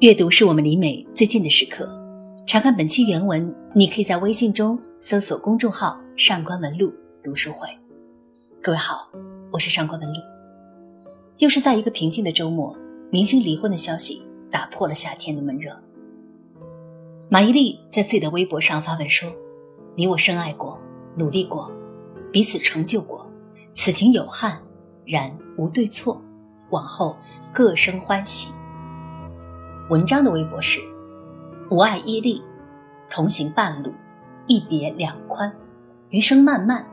阅读是我们离美最近的时刻。查看本期原文，你可以在微信中搜索公众号“上官文露读书会”。各位好，我是上官文露。又是在一个平静的周末，明星离婚的消息打破了夏天的闷热。马伊琍在自己的微博上发文说：“你我深爱过，努力过，彼此成就过，此情有憾，然无对错，往后各生欢喜。”文章的微博是：“吾爱伊利，同行半路，一别两宽，余生漫漫，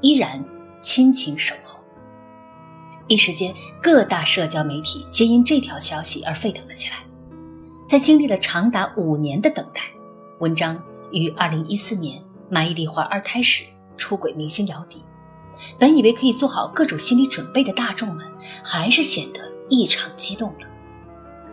依然亲情守候。”一时间，各大社交媒体皆因这条消息而沸腾了起来。在经历了长达五年的等待，文章于二零一四年马伊琍怀二胎时出轨明星姚笛。本以为可以做好各种心理准备的大众们，还是显得异常激动了。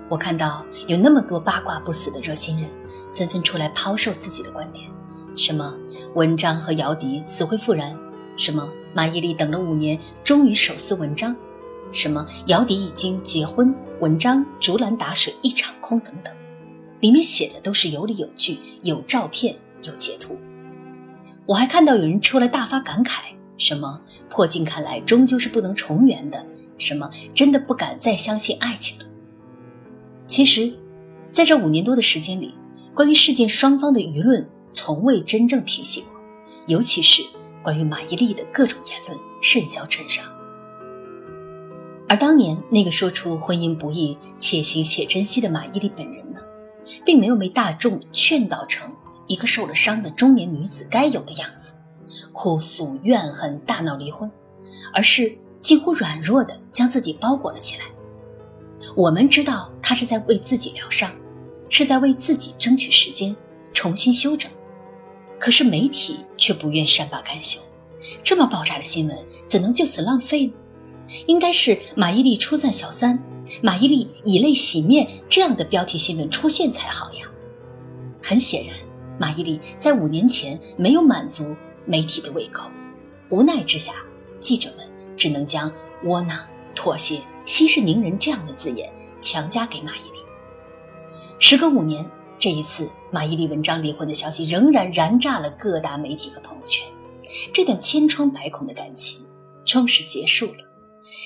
我看到有那么多八卦不死的热心人，纷纷出来抛售自己的观点，什么文章和姚笛死灰复燃，什么马伊琍等了五年终于手撕文章，什么姚笛已经结婚，文章竹篮打水一场空等等，里面写的都是有理有据，有照片有截图。我还看到有人出来大发感慨，什么破镜看来终究是不能重圆的，什么真的不敢再相信爱情了。其实，在这五年多的时间里，关于事件双方的舆论从未真正平息过，尤其是关于马伊琍的各种言论甚嚣尘上。而当年那个说出婚姻不易，且行且珍惜的马伊琍本人呢，并没有被大众劝导成一个受了伤的中年女子该有的样子，哭诉怨恨、大闹离婚，而是几乎软弱的将自己包裹了起来。我们知道他是在为自己疗伤，是在为自己争取时间，重新修整。可是媒体却不愿善罢甘休，这么爆炸的新闻怎能就此浪费呢？应该是马伊琍出赞小三，马伊琍以泪洗面这样的标题新闻出现才好呀。很显然，马伊琍在五年前没有满足媒体的胃口，无奈之下，记者们只能将窝囊、妥协。息事宁人这样的字眼强加给马伊琍。时隔五年，这一次马伊琍文章离婚的消息仍然燃炸了各大媒体和朋友圈。这段千疮百孔的感情终是结束了。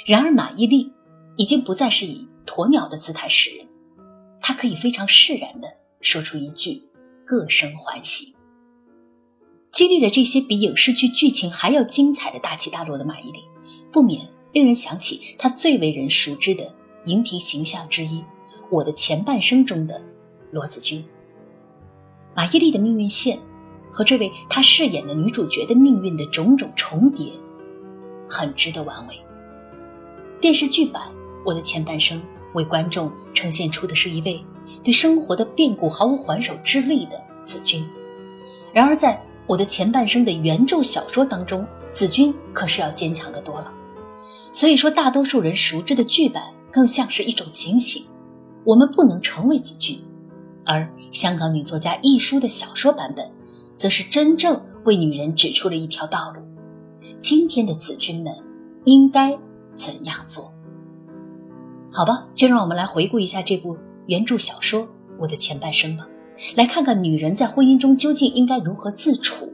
然而马伊琍已经不再是以鸵鸟的姿态示人，她可以非常释然地说出一句“各生欢喜”。经历了这些比影视剧剧情还要精彩的大起大落的马伊琍，不免。令人想起她最为人熟知的荧屏形象之一，《我的前半生》中的罗子君。马伊琍的命运线和这位她饰演的女主角的命运的种种重叠，很值得玩味。电视剧版《我的前半生》为观众呈现出的是一位对生活的变故毫无还手之力的子君，然而在我的前半生的原著小说当中，子君可是要坚强的多了。所以说，大多数人熟知的剧版更像是一种警醒：我们不能成为子君；而香港女作家亦舒的小说版本，则是真正为女人指出了一条道路。今天的子君们应该怎样做？好吧，就让我们来回顾一下这部原著小说《我的前半生》吧，来看看女人在婚姻中究竟应该如何自处，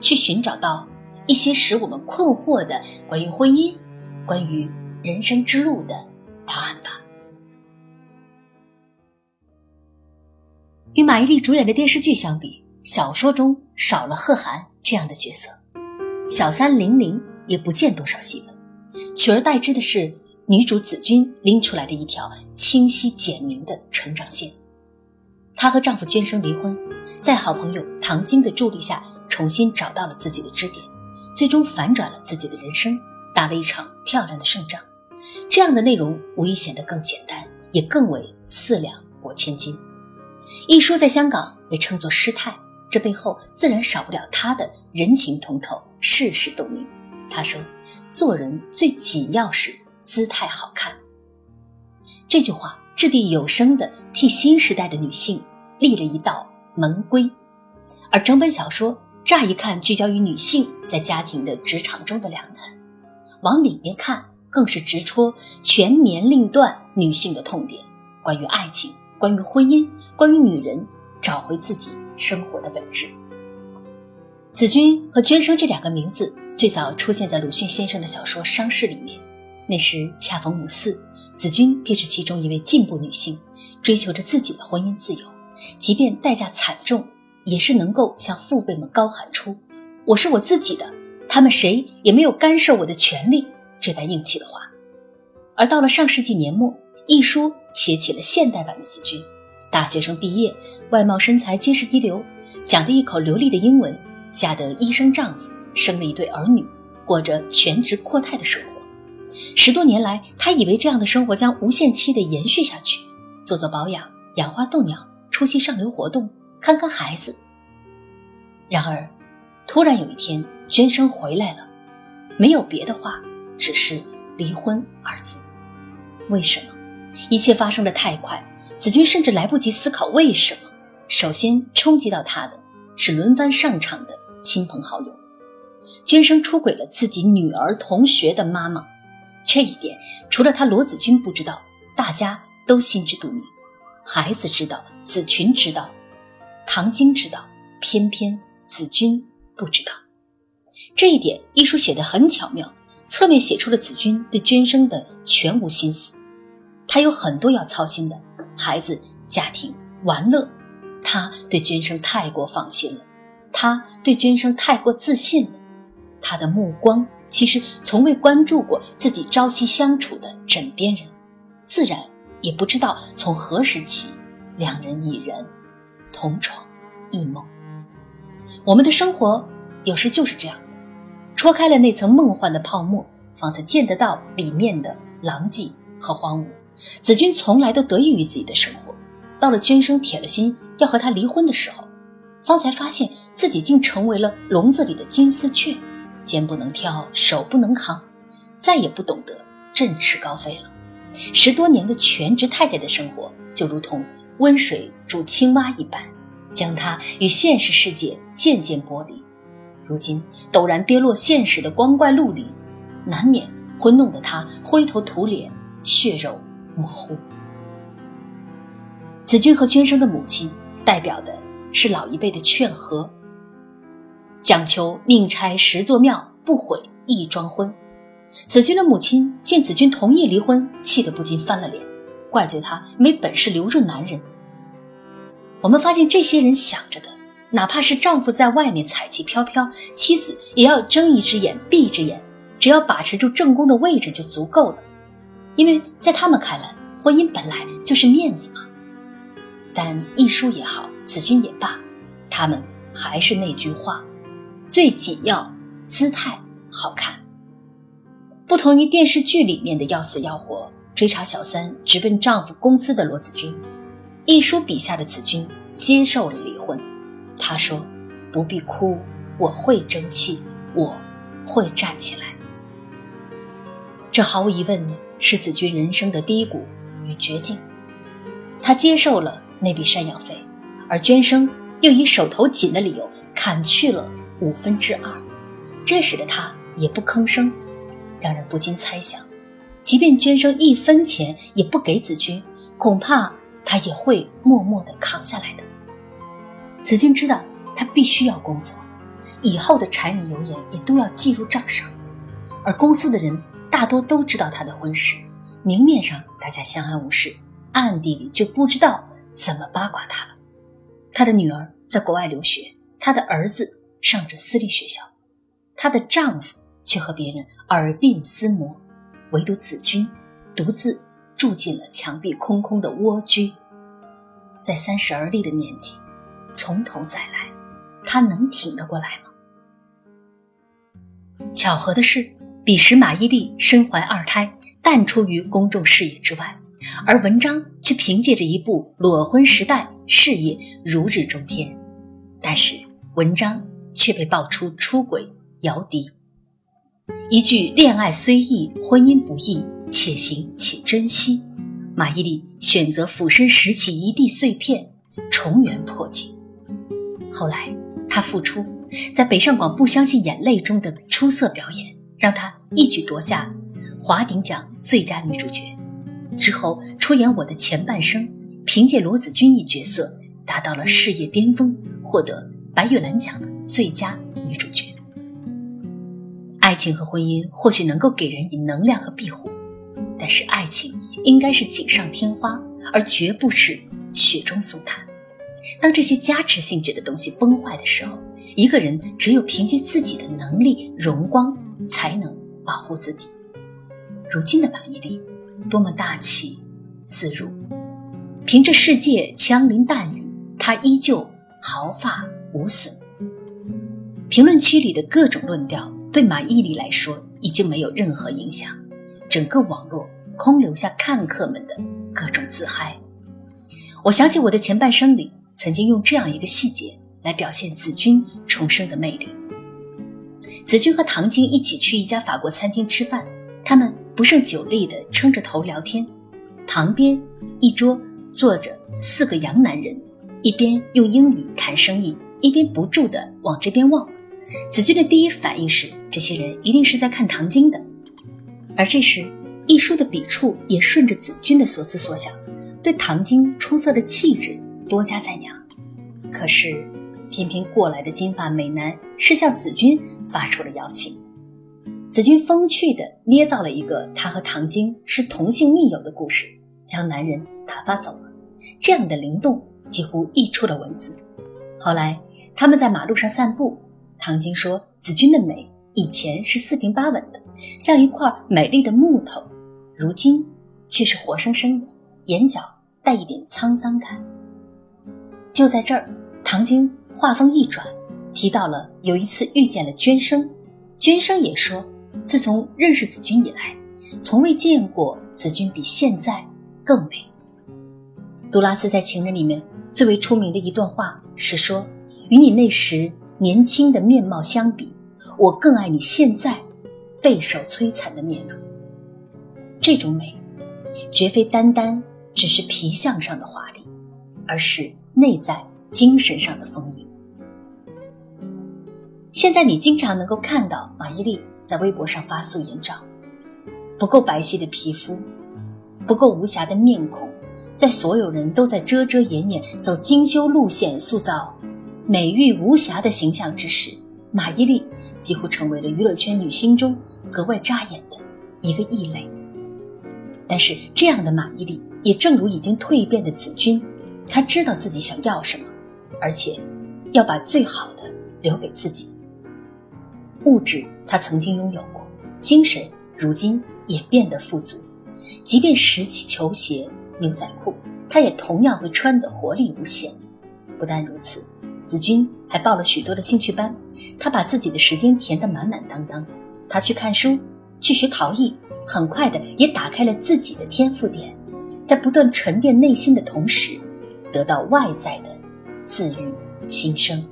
去寻找到一些使我们困惑的关于婚姻。关于人生之路的与马伊琍主演的电视剧相比，小说中少了贺涵这样的角色，小三玲玲也不见多少戏份，取而代之的是女主子君拎出来的一条清晰简明的成长线。她和丈夫娟生离婚，在好朋友唐晶的助力下，重新找到了自己的支点，最终反转了自己的人生。打了一场漂亮的胜仗，这样的内容无疑显得更简单，也更为四两拨千斤。一说在香港被称作师太，这背后自然少不了她的人情通透、世事洞明。她说：“做人最紧要是姿态好看。”这句话掷地有声地替新时代的女性立了一道门规，而整本小说乍一看聚焦于女性在家庭的职场中的两难。往里面看，更是直戳全年龄段女性的痛点，关于爱情，关于婚姻，关于女人找回自己生活的本质。子君和娟生这两个名字最早出现在鲁迅先生的小说《伤逝》里面，那时恰逢五四，子君便是其中一位进步女性，追求着自己的婚姻自由，即便代价惨重，也是能够向父辈们高喊出“我是我自己的，他们谁也没有干涉我的权利”这般硬气的话。而到了上世纪年末，一书写起了现代版的子君，大学生毕业，外貌身材皆是一流，讲得一口流利的英文。嫁得医生丈夫，生了一对儿女，过着全职阔太的生活。十多年来，他以为这样的生活将无限期的延续下去，做做保养，养花逗鸟，出席上流活动，看看孩子。然而，突然有一天，娟生回来了，没有别的话，只是离婚二字。为什么？一切发生的太快，子君甚至来不及思考为什么。首先冲击到他的是轮番上场的。亲朋好友，娟生出轨了自己女儿同学的妈妈，这一点除了他罗子君不知道，大家都心知肚明。孩子知道，子群知道，唐晶知道，偏偏子君不知道。这一点，一书写得很巧妙，侧面写出了子君对娟生的全无心思。他有很多要操心的，孩子、家庭、玩乐，他对娟生太过放心了。他对娟生太过自信了，他的目光其实从未关注过自己朝夕相处的枕边人，自然也不知道从何时起，两人一人同床异梦。我们的生活有时就是这样的，戳开了那层梦幻的泡沫，方才见得到里面的狼藉和荒芜。子君从来都得益于自己的生活，到了娟生铁了心要和他离婚的时候。方才发现自己竟成为了笼子里的金丝雀，肩不能挑，手不能扛，再也不懂得振翅高飞了。十多年的全职太太的生活，就如同温水煮青蛙一般，将她与现实世界渐渐剥离。如今陡然跌落现实的光怪陆离，难免会弄得她灰头土脸、血肉模糊。子君和娟生的母亲代表的。是老一辈的劝和，讲求宁拆十座庙，不毁一桩婚。子君的母亲见子君同意离婚，气得不禁翻了脸，怪罪他没本事留住男人。我们发现这些人想着的，哪怕是丈夫在外面彩旗飘飘，妻子也要睁一只眼闭一只眼，只要把持住正宫的位置就足够了，因为在他们看来，婚姻本来就是面子嘛。但一书也好。子君也罢，他们还是那句话，最紧要姿态好看。不同于电视剧里面的要死要活、追查小三、直奔丈夫公司的罗子君，一书笔下的子君接受了离婚。他说：“不必哭，我会争气，我会站起来。”这毫无疑问是子君人生的低谷与绝境。他接受了那笔赡养费。而娟生又以手头紧的理由砍去了五分之二，这使得他也不吭声，让人不禁猜想，即便娟生一分钱也不给子君，恐怕他也会默默地扛下来的。子君知道他必须要工作，以后的柴米油盐也都要记入账上，而公司的人大多都知道他的婚事，明面上大家相安无事，暗地里就不知道怎么八卦他了。她的女儿在国外留学，她的儿子上着私立学校，她的丈夫却和别人耳鬓厮磨，唯独子君独自住进了墙壁空空的蜗居。在三十而立的年纪，从头再来，他能挺得过来吗？巧合的是，彼时马伊琍身怀二胎，淡出于公众视野之外，而文章却凭借着一部《裸婚时代》。事业如日中天，但是文章却被爆出出轨、摇笛。一句“恋爱虽易，婚姻不易，且行且珍惜”，马伊琍选择俯身拾起一地碎片，重圆破镜。后来，她复出，在北上广不相信眼泪中的出色表演，让她一举夺下华鼎奖最佳女主角。之后出演《我的前半生》。凭借罗子君一角色达到了事业巅峰，获得白玉兰奖的最佳女主角。爱情和婚姻或许能够给人以能量和庇护，但是爱情应该是锦上添花，而绝不是雪中送炭。当这些加持性质的东西崩坏的时候，一个人只有凭借自己的能力、荣光，才能保护自己。如今的马伊琍，多么大气自如，凭着世界枪林弹雨，她依旧毫发无损。评论区里的各种论调对马伊琍来说已经没有任何影响，整个网络空留下看客们的各种自嗨。我想起我的前半生里。曾经用这样一个细节来表现子君重生的魅力。子君和唐晶一起去一家法国餐厅吃饭，他们不胜酒力地撑着头聊天。旁边一桌坐着四个洋男人，一边用英语谈生意，一边不住地往这边望。子君的第一反应是，这些人一定是在看唐晶的。而这时，一书的笔触也顺着子君的所思所想，对唐晶出色的气质。多加赞扬，可是偏偏过来的金发美男是向子君发出了邀请。子君风趣地捏造了一个他和唐晶是同性密友的故事，将男人打发走了。这样的灵动几乎溢出了文字。后来他们在马路上散步，唐晶说：“子君的美以前是四平八稳的，像一块美丽的木头，如今却是活生生的，眼角带一点沧桑感。”就在这儿，唐晶话锋一转，提到了有一次遇见了娟生。娟生也说，自从认识子君以来，从未见过子君比现在更美。杜拉斯在《情人》里面最为出名的一段话是说：“与你那时年轻的面貌相比，我更爱你现在备受摧残的面容。”这种美，绝非单单只是皮相上的华丽，而是。内在精神上的丰盈。现在你经常能够看到马伊琍在微博上发素颜照，不够白皙的皮肤，不够无瑕的面孔，在所有人都在遮遮掩掩走精修路线塑造美玉无瑕的形象之时，马伊琍几乎成为了娱乐圈女星中格外扎眼的一个异类。但是这样的马伊琍，也正如已经蜕变的子君。她知道自己想要什么，而且要把最好的留给自己。物质他曾经拥有过，精神如今也变得富足。即便拾起球鞋、牛仔裤，他也同样会穿得活力无限。不但如此，子君还报了许多的兴趣班，他把自己的时间填得满满当当。他去看书，去学陶艺，很快的也打开了自己的天赋点，在不断沉淀内心的同时。得到外在的自愈新生。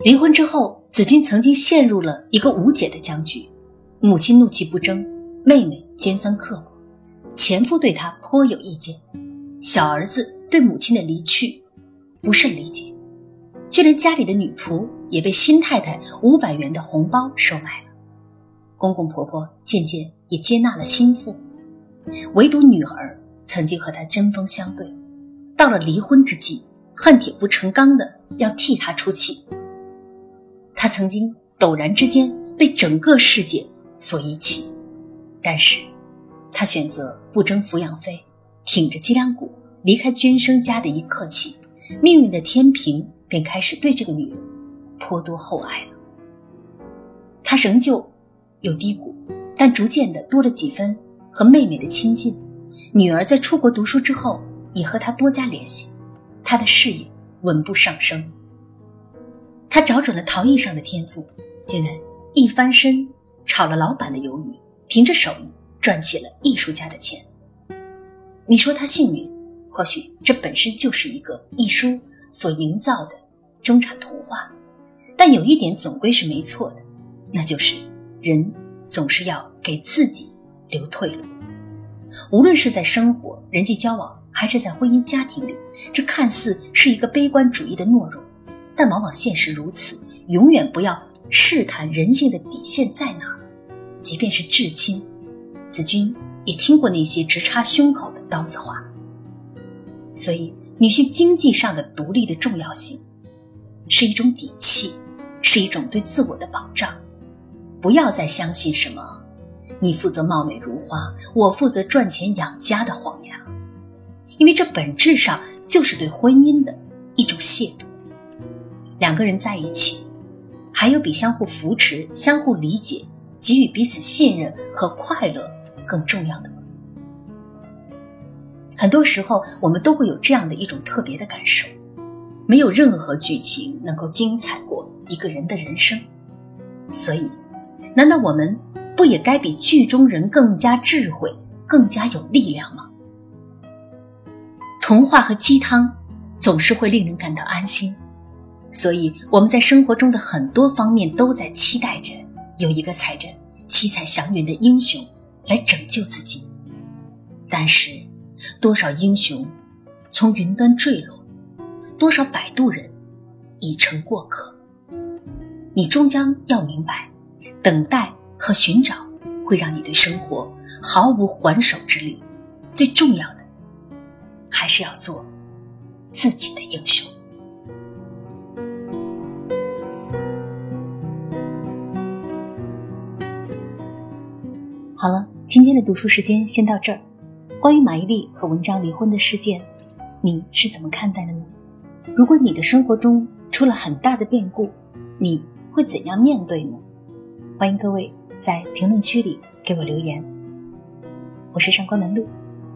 离婚之后，子君曾经陷入了一个无解的僵局：母亲怒气不争，妹妹尖酸刻薄，前夫对她颇有意见，小儿子对母亲的离去不甚理解，就连家里的女仆也被新太太五百元的红包收买了。公公婆婆渐渐也接纳了心腹，唯独女儿曾经和他针锋相对，到了离婚之际，恨铁不成钢的要替他出气。他曾经陡然之间被整个世界所遗弃，但是，他选择不争抚养费，挺着脊梁骨离开娟生家的一刻起，命运的天平便开始对这个女人颇多厚爱了。他仍旧。有低谷，但逐渐的多了几分和妹妹的亲近。女儿在出国读书之后，也和他多加联系。他的事业稳步上升。他找准了陶艺上的天赋，竟然一翻身炒了老板的鱿鱼，凭着手艺赚起了艺术家的钱。你说他幸运，或许这本身就是一个艺书所营造的中产童话。但有一点总归是没错的，那就是。人总是要给自己留退路，无论是在生活、人际交往，还是在婚姻家庭里，这看似是一个悲观主义的懦弱，但往往现实如此。永远不要试探人性的底线在哪儿，即便是至亲，子君也听过那些直插胸口的刀子话。所以，女性经济上的独立的重要性，是一种底气，是一种对自我的保障。不要再相信什么“你负责貌美如花，我负责赚钱养家”的谎言，因为这本质上就是对婚姻的一种亵渎。两个人在一起，还有比相互扶持、相互理解、给予彼此信任和快乐更重要的吗？很多时候，我们都会有这样的一种特别的感受：没有任何剧情能够精彩过一个人的人生。所以，难道我们不也该比剧中人更加智慧、更加有力量吗？童话和鸡汤总是会令人感到安心。所以我们在生活中的很多方面都在期待着有一个踩着七彩祥云的英雄来拯救自己。但是，多少英雄从云端坠落，多少摆渡人已成过客。你终将要明白，等待和寻找会让你对生活毫无还手之力。最重要的，还是要做自己的英雄。好了，今天的读书时间先到这儿。关于马伊琍和文章离婚的事件，你是怎么看待的呢？如果你的生活中出了很大的变故，你会怎样面对呢？欢迎各位在评论区里给我留言。我是上官文露，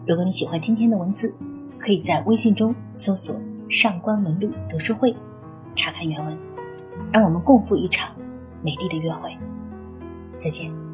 如果你喜欢今天的文字，可以在微信中搜索“上官文露读书会”，查看原文。让我们共赴一场美丽的约会。再见。